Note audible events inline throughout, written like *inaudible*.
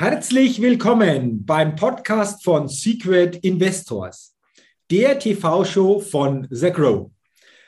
Herzlich willkommen beim Podcast von Secret Investors, der TV-Show von The Grow.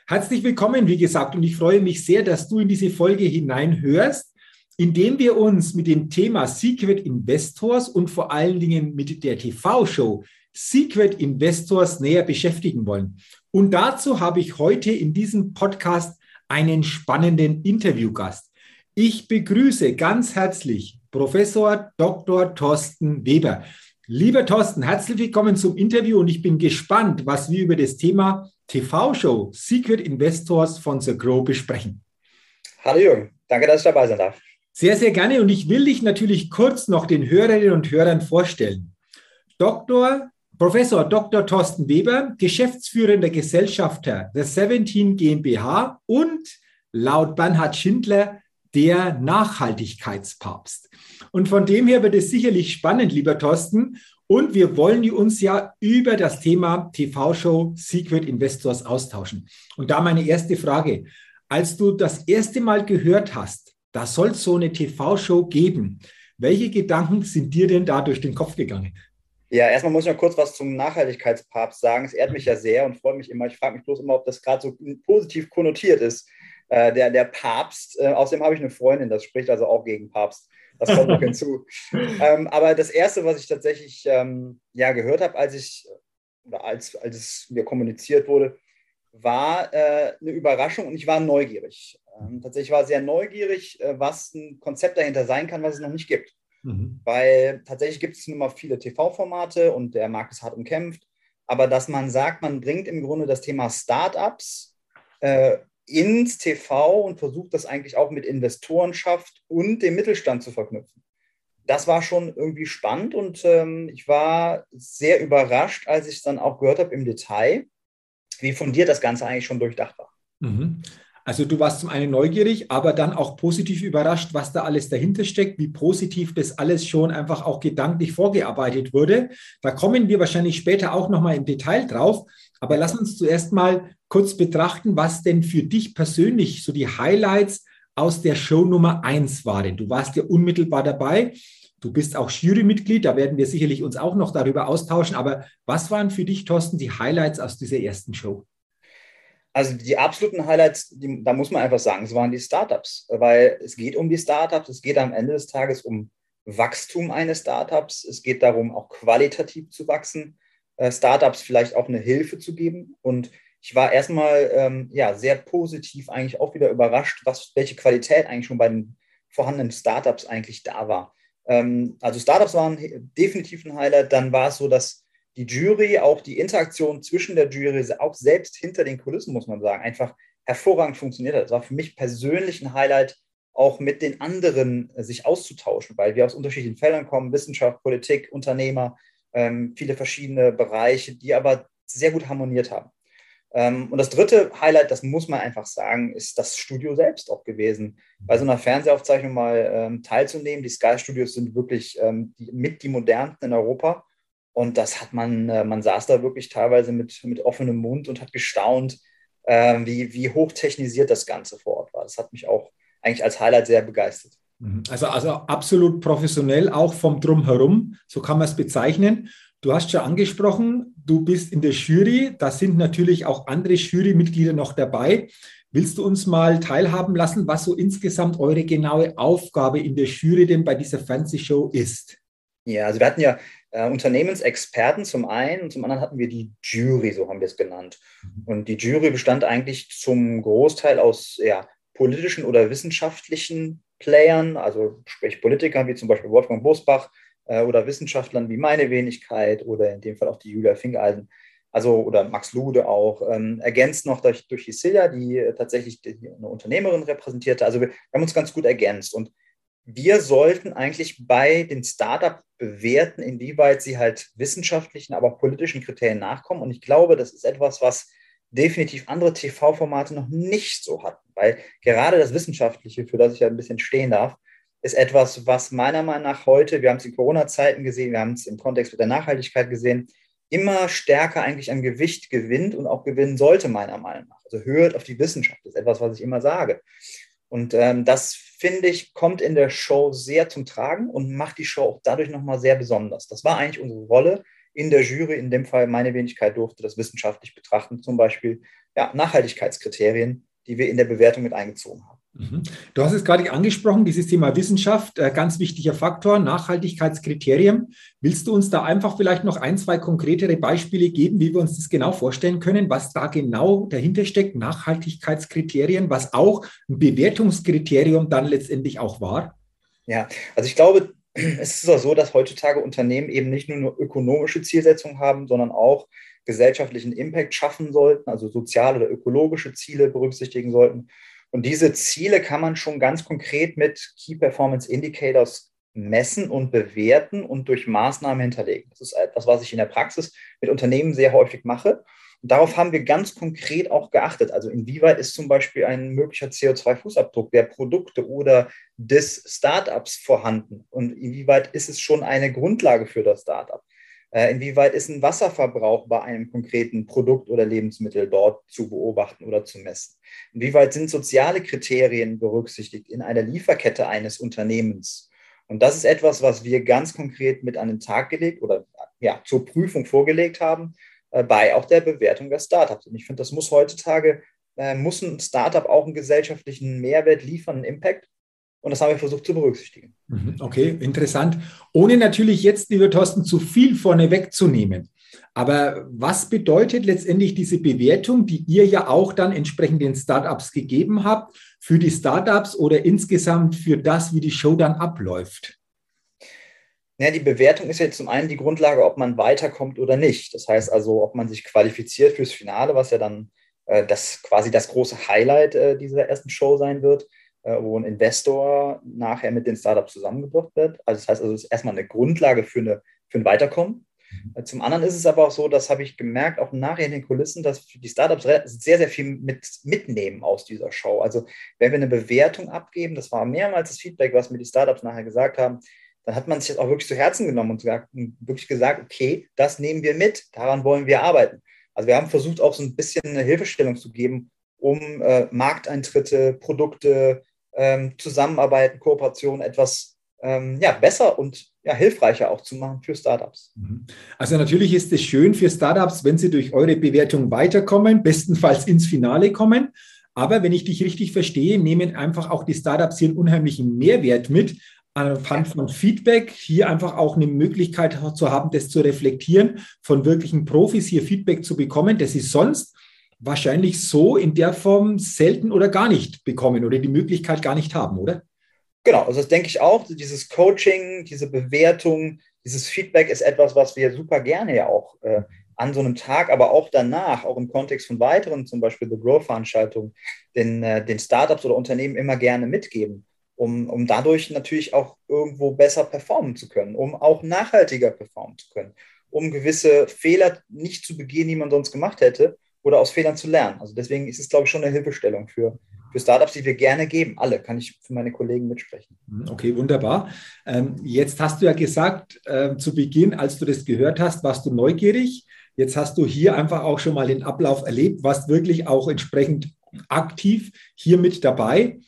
Herzlich willkommen, wie gesagt, und ich freue mich sehr, dass du in diese Folge hineinhörst, indem wir uns mit dem Thema Secret Investors und vor allen Dingen mit der TV-Show Secret Investors näher beschäftigen wollen. Und dazu habe ich heute in diesem Podcast einen spannenden Interviewgast. Ich begrüße ganz herzlich Professor Dr. Thorsten Weber. Lieber Thorsten, herzlich willkommen zum Interview und ich bin gespannt, was wir über das Thema TV-Show Secret Investors von The Grow besprechen. Hallo Jürgen, danke, dass ich dabei sein darf. Sehr, sehr gerne und ich will dich natürlich kurz noch den Hörerinnen und Hörern vorstellen. Dr. Professor Dr. Thorsten Weber, geschäftsführender Gesellschafter der 17 GmbH und laut Bernhard Schindler der Nachhaltigkeitspapst. Und von dem her wird es sicherlich spannend, lieber Thorsten. Und wir wollen uns ja über das Thema TV-Show Secret Investors austauschen. Und da meine erste Frage. Als du das erste Mal gehört hast, da soll es so eine TV-Show geben, welche Gedanken sind dir denn da durch den Kopf gegangen? Ja, erstmal muss ich noch kurz was zum Nachhaltigkeitspapst sagen. Es ehrt mich ja sehr und freut mich immer. Ich frage mich bloß immer, ob das gerade so positiv konnotiert ist. Äh, der, der Papst, äh, außerdem habe ich eine Freundin, das spricht also auch gegen Papst. Das kommt noch *laughs* hinzu. Ähm, aber das Erste, was ich tatsächlich ähm, ja, gehört habe, als ich als, als es mir kommuniziert wurde, war äh, eine Überraschung und ich war neugierig. Ähm, tatsächlich war sehr neugierig, äh, was ein Konzept dahinter sein kann, was es noch nicht gibt. Mhm. Weil tatsächlich gibt es nun mal viele TV-Formate und der Markt ist hart umkämpft. Aber dass man sagt, man bringt im Grunde das Thema Startups äh, ins TV und versucht das eigentlich auch mit Investorenschaft und dem Mittelstand zu verknüpfen. Das war schon irgendwie spannend und ähm, ich war sehr überrascht, als ich es dann auch gehört habe im Detail, wie von dir das Ganze eigentlich schon durchdacht war. Mhm. Also du warst zum einen neugierig, aber dann auch positiv überrascht, was da alles dahinter steckt, wie positiv das alles schon einfach auch gedanklich vorgearbeitet wurde. Da kommen wir wahrscheinlich später auch nochmal im Detail drauf. Aber lass uns zuerst mal kurz betrachten, was denn für dich persönlich so die Highlights aus der Show Nummer 1 waren. Du warst ja unmittelbar dabei. Du bist auch Jurymitglied, da werden wir sicherlich uns auch noch darüber austauschen. Aber was waren für dich, Thorsten, die Highlights aus dieser ersten Show? Also die absoluten Highlights, die, da muss man einfach sagen, es waren die Startups, weil es geht um die Startups, es geht am Ende des Tages um Wachstum eines Startups, es geht darum, auch qualitativ zu wachsen, äh, Startups vielleicht auch eine Hilfe zu geben. Und ich war erstmal ähm, ja, sehr positiv eigentlich auch wieder überrascht, was, welche Qualität eigentlich schon bei den vorhandenen Startups eigentlich da war. Ähm, also Startups waren definitiv ein Highlight. Dann war es so, dass die Jury, auch die Interaktion zwischen der Jury, auch selbst hinter den Kulissen, muss man sagen, einfach hervorragend funktioniert hat. Das war für mich persönlich ein Highlight, auch mit den anderen äh, sich auszutauschen, weil wir aus unterschiedlichen Feldern kommen, Wissenschaft, Politik, Unternehmer, ähm, viele verschiedene Bereiche, die aber sehr gut harmoniert haben. Ähm, und das dritte Highlight, das muss man einfach sagen, ist das Studio selbst auch gewesen. Bei so einer Fernsehaufzeichnung mal ähm, teilzunehmen. Die Sky Studios sind wirklich ähm, die, mit die modernsten in Europa. Und das hat man, äh, man saß da wirklich teilweise mit, mit offenem Mund und hat gestaunt, äh, wie, wie hochtechnisiert das Ganze vor Ort war. Das hat mich auch eigentlich als Highlight sehr begeistert. Mhm. Also, also absolut professionell, auch vom Drumherum, so kann man es bezeichnen. Du hast schon angesprochen, du bist in der Jury, da sind natürlich auch andere Jurymitglieder noch dabei. Willst du uns mal teilhaben lassen, was so insgesamt eure genaue Aufgabe in der Jury denn bei dieser Fernsehshow ist? Ja, also wir hatten ja äh, Unternehmensexperten zum einen und zum anderen hatten wir die Jury, so haben wir es genannt. Mhm. Und die Jury bestand eigentlich zum Großteil aus ja, politischen oder wissenschaftlichen Playern, also sprich Politikern wie zum Beispiel Wolfgang Bosbach äh, oder Wissenschaftlern wie meine Wenigkeit oder in dem Fall auch die Julia Fingeisen, also oder Max Lude auch, ähm, ergänzt noch durch, durch die Silja, die äh, tatsächlich die, eine Unternehmerin repräsentierte. Also wir, wir haben uns ganz gut ergänzt und wir sollten eigentlich bei den Startup bewerten, inwieweit sie halt wissenschaftlichen, aber auch politischen Kriterien nachkommen. Und ich glaube, das ist etwas, was definitiv andere TV-Formate noch nicht so hatten, weil gerade das Wissenschaftliche, für das ich ja ein bisschen stehen darf, ist etwas, was meiner Meinung nach heute, wir haben es in Corona-Zeiten gesehen, wir haben es im Kontext mit der Nachhaltigkeit gesehen, immer stärker eigentlich an Gewicht gewinnt und auch gewinnen sollte, meiner Meinung nach. Also hört auf die Wissenschaft, ist etwas, was ich immer sage. Und ähm, das finde ich, kommt in der Show sehr zum Tragen und macht die Show auch dadurch nochmal sehr besonders. Das war eigentlich unsere Rolle in der Jury. In dem Fall meine Wenigkeit durfte das wissenschaftlich betrachten, zum Beispiel ja, Nachhaltigkeitskriterien, die wir in der Bewertung mit eingezogen haben. Mhm. Du hast es gerade angesprochen, dieses Thema Wissenschaft, äh, ganz wichtiger Faktor, Nachhaltigkeitskriterien. Willst du uns da einfach vielleicht noch ein, zwei konkretere Beispiele geben, wie wir uns das genau vorstellen können, was da genau dahinter steckt, Nachhaltigkeitskriterien, was auch ein Bewertungskriterium dann letztendlich auch war? Ja, also ich glaube, es ist auch so, dass heutzutage Unternehmen eben nicht nur, nur ökonomische Zielsetzungen haben, sondern auch gesellschaftlichen Impact schaffen sollten, also soziale oder ökologische Ziele berücksichtigen sollten. Und diese Ziele kann man schon ganz konkret mit Key Performance Indicators messen und bewerten und durch Maßnahmen hinterlegen. Das ist etwas, was ich in der Praxis mit Unternehmen sehr häufig mache. Und darauf haben wir ganz konkret auch geachtet. Also inwieweit ist zum Beispiel ein möglicher CO2-Fußabdruck der Produkte oder des Startups vorhanden? Und inwieweit ist es schon eine Grundlage für das Startup? Äh, inwieweit ist ein Wasserverbrauch bei einem konkreten Produkt oder Lebensmittel dort zu beobachten oder zu messen? Inwieweit sind soziale Kriterien berücksichtigt in einer Lieferkette eines Unternehmens? Und das ist etwas, was wir ganz konkret mit an den Tag gelegt oder ja, zur Prüfung vorgelegt haben, äh, bei auch der Bewertung der Startups. Und ich finde, das muss heutzutage, äh, muss ein Startup auch einen gesellschaftlichen Mehrwert liefern, einen Impact. Und das haben wir versucht zu berücksichtigen. Mhm, okay, interessant. Ohne natürlich jetzt, lieber Thorsten, zu viel vorne wegzunehmen. Aber was bedeutet letztendlich diese Bewertung, die ihr ja auch dann entsprechend den Startups gegeben habt, für die Startups oder insgesamt für das, wie die Show dann abläuft? Ja, die Bewertung ist jetzt zum einen die Grundlage, ob man weiterkommt oder nicht. Das heißt also, ob man sich qualifiziert fürs Finale, was ja dann äh, das quasi das große Highlight äh, dieser ersten Show sein wird. Äh, wo ein Investor nachher mit den Startups zusammengebracht wird. Also das heißt also, es ist erstmal eine Grundlage für, eine, für ein Weiterkommen. Mhm. Äh, zum anderen ist es aber auch so, das habe ich gemerkt, auch nachher in den Kulissen, dass die Startups sehr, sehr viel mit, mitnehmen aus dieser Show. Also wenn wir eine Bewertung abgeben, das war mehrmals das Feedback, was mir die Startups nachher gesagt haben, dann hat man sich das auch wirklich zu Herzen genommen und wirklich gesagt, okay, das nehmen wir mit, daran wollen wir arbeiten. Also wir haben versucht, auch so ein bisschen eine Hilfestellung zu geben, um äh, Markteintritte, Produkte, ähm, Zusammenarbeiten, Kooperation etwas ähm, ja, besser und ja, hilfreicher auch zu machen für Startups. Mhm. Also natürlich ist es schön für Startups, wenn sie durch eure Bewertung weiterkommen, bestenfalls ins Finale kommen. Aber wenn ich dich richtig verstehe, nehmen einfach auch die Startups hier einen unheimlichen Mehrwert mit, anhand von Feedback, hier einfach auch eine Möglichkeit zu haben, das zu reflektieren, von wirklichen Profis hier Feedback zu bekommen, das sie sonst wahrscheinlich so in der Form selten oder gar nicht bekommen oder die Möglichkeit gar nicht haben, oder? Genau, also das denke ich auch. Dieses Coaching, diese Bewertung, dieses Feedback ist etwas, was wir super gerne ja auch äh, an so einem Tag, aber auch danach, auch im Kontext von weiteren, zum Beispiel The Growth-Veranstaltungen, den, äh, den Startups oder Unternehmen immer gerne mitgeben, um, um dadurch natürlich auch irgendwo besser performen zu können, um auch nachhaltiger performen zu können, um gewisse Fehler nicht zu begehen, die man sonst gemacht hätte oder aus Fehlern zu lernen. Also deswegen ist es, glaube ich, schon eine Hilfestellung für, für Startups, die wir gerne geben. Alle kann ich für meine Kollegen mitsprechen. Mhm, okay, wunderbar. Ähm, jetzt hast du ja gesagt, äh, zu Beginn, als du das gehört hast, warst du neugierig. Jetzt hast du hier einfach auch schon mal den Ablauf erlebt, warst wirklich auch entsprechend aktiv hier mit dabei.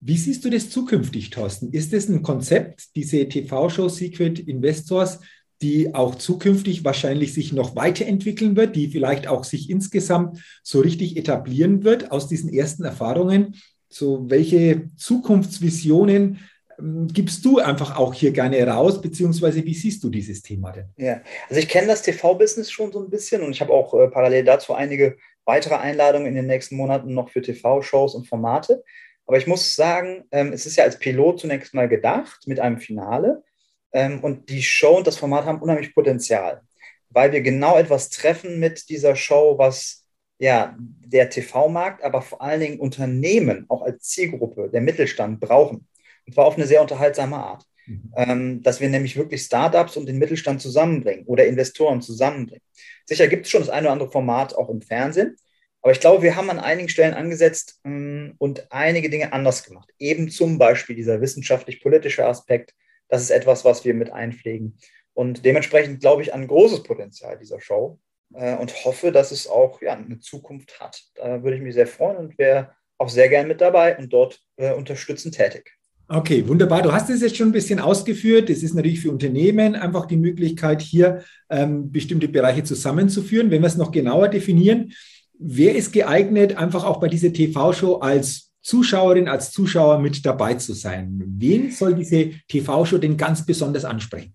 Wie siehst du das zukünftig, Thorsten? Ist es ein Konzept, diese TV-Show Secret Investors, die auch zukünftig wahrscheinlich sich noch weiterentwickeln wird, die vielleicht auch sich insgesamt so richtig etablieren wird aus diesen ersten Erfahrungen. So, welche Zukunftsvisionen ähm, gibst du einfach auch hier gerne raus, beziehungsweise wie siehst du dieses Thema denn? Ja, also ich kenne das TV-Business schon so ein bisschen und ich habe auch äh, parallel dazu einige weitere Einladungen in den nächsten Monaten noch für TV-Shows und Formate. Aber ich muss sagen, ähm, es ist ja als Pilot zunächst mal gedacht mit einem Finale. Ähm, und die Show und das Format haben unheimlich Potenzial, weil wir genau etwas treffen mit dieser Show, was ja der TV-Markt, aber vor allen Dingen Unternehmen auch als Zielgruppe, der Mittelstand brauchen. Und zwar auf eine sehr unterhaltsame Art. Mhm. Ähm, dass wir nämlich wirklich Startups und den Mittelstand zusammenbringen oder Investoren zusammenbringen. Sicher gibt es schon das eine oder andere Format auch im Fernsehen, aber ich glaube, wir haben an einigen Stellen angesetzt mh, mm, und einige Dinge anders gemacht. Eben zum Beispiel dieser wissenschaftlich-politische Aspekt, das ist etwas, was wir mit einpflegen. Und dementsprechend glaube ich an großes Potenzial dieser Show äh, und hoffe, dass es auch ja, eine Zukunft hat. Da würde ich mich sehr freuen und wäre auch sehr gern mit dabei und dort äh, unterstützend tätig. Okay, wunderbar. Du hast es jetzt schon ein bisschen ausgeführt. Es ist natürlich für Unternehmen einfach die Möglichkeit, hier ähm, bestimmte Bereiche zusammenzuführen. Wenn wir es noch genauer definieren, wer ist geeignet, einfach auch bei dieser TV-Show als Zuschauerin, als Zuschauer mit dabei zu sein? Wen soll diese TV-Show denn ganz besonders ansprechen?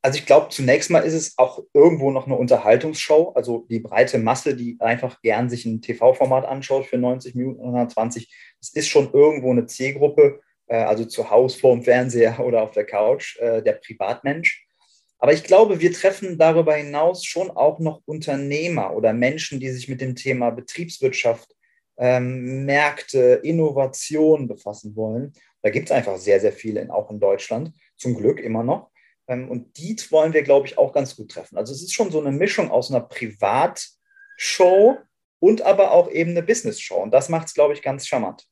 Also ich glaube, zunächst mal ist es auch irgendwo noch eine Unterhaltungsshow. Also die breite Masse, die einfach gern sich ein TV-Format anschaut für 90 Minuten, 120, das ist schon irgendwo eine Zielgruppe äh, also zu Hause vor dem Fernseher *laughs* oder auf der Couch, äh, der Privatmensch. Aber ich glaube, wir treffen darüber hinaus schon auch noch Unternehmer oder Menschen, die sich mit dem Thema Betriebswirtschaft, ähm, Märkte, Innovation befassen wollen. Da gibt es einfach sehr, sehr viele, in, auch in Deutschland, zum Glück immer noch. Ähm, und die wollen wir, glaube ich, auch ganz gut treffen. Also es ist schon so eine Mischung aus einer Privatshow und aber auch eben eine Business-Show. Und das macht es, glaube ich, ganz charmant.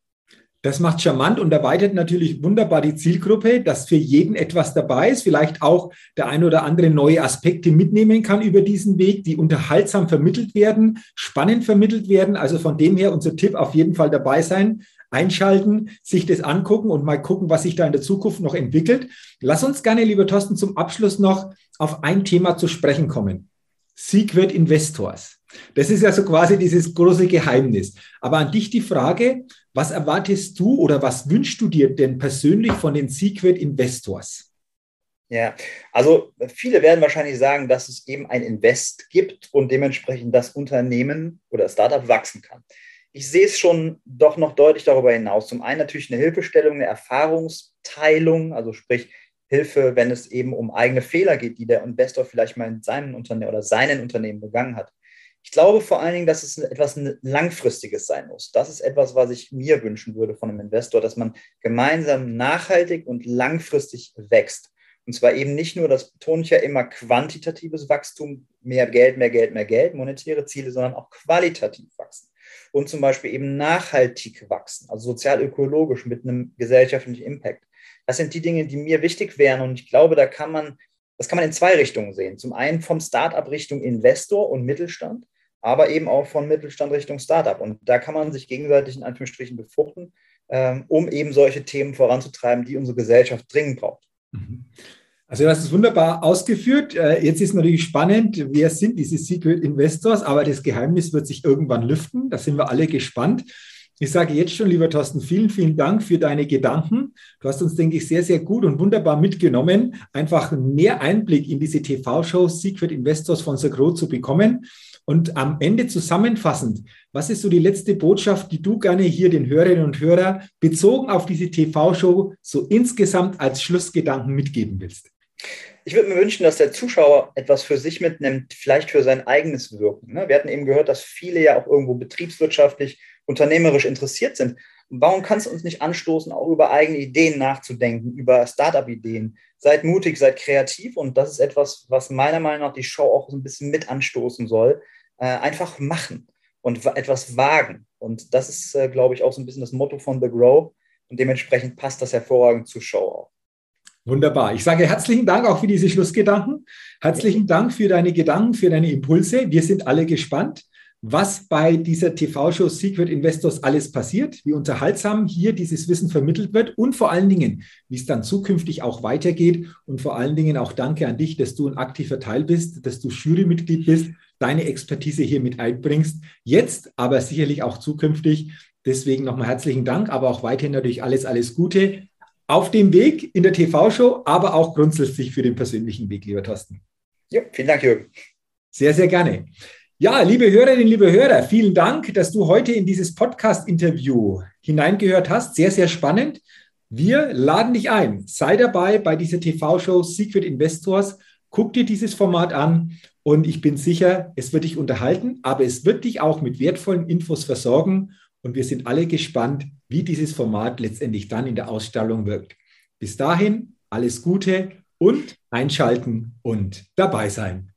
Das macht charmant und erweitert natürlich wunderbar die Zielgruppe, dass für jeden etwas dabei ist, vielleicht auch der ein oder andere neue Aspekte mitnehmen kann über diesen Weg, die unterhaltsam vermittelt werden, spannend vermittelt werden. Also von dem her unser Tipp auf jeden Fall dabei sein, einschalten, sich das angucken und mal gucken, was sich da in der Zukunft noch entwickelt. Lass uns gerne, lieber Thorsten, zum Abschluss noch auf ein Thema zu sprechen kommen. Secret Investors. Das ist ja so quasi dieses große Geheimnis. Aber an dich die Frage, was erwartest du oder was wünschst du dir denn persönlich von den Secret Investors? Ja, also viele werden wahrscheinlich sagen, dass es eben ein Invest gibt und dementsprechend das Unternehmen oder Startup wachsen kann. Ich sehe es schon doch noch deutlich darüber hinaus. Zum einen natürlich eine Hilfestellung, eine Erfahrungsteilung, also sprich Hilfe, wenn es eben um eigene Fehler geht, die der Investor vielleicht mal in seinem Unternehmen oder seinen Unternehmen begangen hat. Ich glaube vor allen Dingen, dass es etwas Langfristiges sein muss. Das ist etwas, was ich mir wünschen würde von einem Investor, dass man gemeinsam nachhaltig und langfristig wächst. Und zwar eben nicht nur, das betone ich ja immer, quantitatives Wachstum, mehr Geld, mehr Geld, mehr Geld, monetäre Ziele, sondern auch qualitativ wachsen. Und zum Beispiel eben nachhaltig wachsen, also sozial-ökologisch mit einem gesellschaftlichen Impact. Das sind die Dinge, die mir wichtig wären. Und ich glaube, da kann man, das kann man in zwei Richtungen sehen. Zum einen vom Startup Richtung Investor und Mittelstand aber eben auch von Mittelstand Richtung Startup. Und da kann man sich gegenseitig in Anführungsstrichen befruchten, ähm, um eben solche Themen voranzutreiben, die unsere Gesellschaft dringend braucht. Mhm. Also das ist wunderbar ausgeführt. Äh, jetzt ist natürlich spannend, wer sind diese Secret Investors, aber das Geheimnis wird sich irgendwann lüften. Da sind wir alle gespannt. Ich sage jetzt schon, lieber Thorsten, vielen, vielen Dank für deine Gedanken. Du hast uns, denke ich, sehr, sehr gut und wunderbar mitgenommen, einfach mehr Einblick in diese TV-Show Secret Investors von Sagro zu bekommen. Und am Ende zusammenfassend, was ist so die letzte Botschaft, die du gerne hier den Hörerinnen und Hörern bezogen auf diese TV-Show so insgesamt als Schlussgedanken mitgeben willst? Ich würde mir wünschen, dass der Zuschauer etwas für sich mitnimmt, vielleicht für sein eigenes Wirken. Ne? Wir hatten eben gehört, dass viele ja auch irgendwo betriebswirtschaftlich, unternehmerisch interessiert sind. Warum kann es uns nicht anstoßen, auch über eigene Ideen nachzudenken, über Startup-Ideen? Seid mutig, seid kreativ und das ist etwas, was meiner Meinung nach die Show auch so ein bisschen mit anstoßen soll. Äh, einfach machen und etwas wagen. Und das ist, äh, glaube ich, auch so ein bisschen das Motto von The Grow und dementsprechend passt das hervorragend zur Show auch. Wunderbar. Ich sage herzlichen Dank auch für diese Schlussgedanken. Herzlichen Dank für deine Gedanken, für deine Impulse. Wir sind alle gespannt was bei dieser TV-Show Secret Investors alles passiert, wie unterhaltsam hier dieses Wissen vermittelt wird und vor allen Dingen, wie es dann zukünftig auch weitergeht. Und vor allen Dingen auch danke an dich, dass du ein aktiver Teil bist, dass du Jurymitglied bist, deine Expertise hier mit einbringst. Jetzt, aber sicherlich auch zukünftig. Deswegen nochmal herzlichen Dank, aber auch weiterhin natürlich alles, alles Gute auf dem Weg in der TV-Show, aber auch grundsätzlich für den persönlichen Weg, lieber Thorsten. Ja, vielen Dank, Jürgen. Sehr, sehr gerne. Ja, liebe Hörerinnen, liebe Hörer, vielen Dank, dass du heute in dieses Podcast-Interview hineingehört hast. Sehr, sehr spannend. Wir laden dich ein. Sei dabei bei dieser TV-Show Secret Investors. Guck dir dieses Format an und ich bin sicher, es wird dich unterhalten, aber es wird dich auch mit wertvollen Infos versorgen. Und wir sind alle gespannt, wie dieses Format letztendlich dann in der Ausstellung wirkt. Bis dahin, alles Gute und einschalten und dabei sein.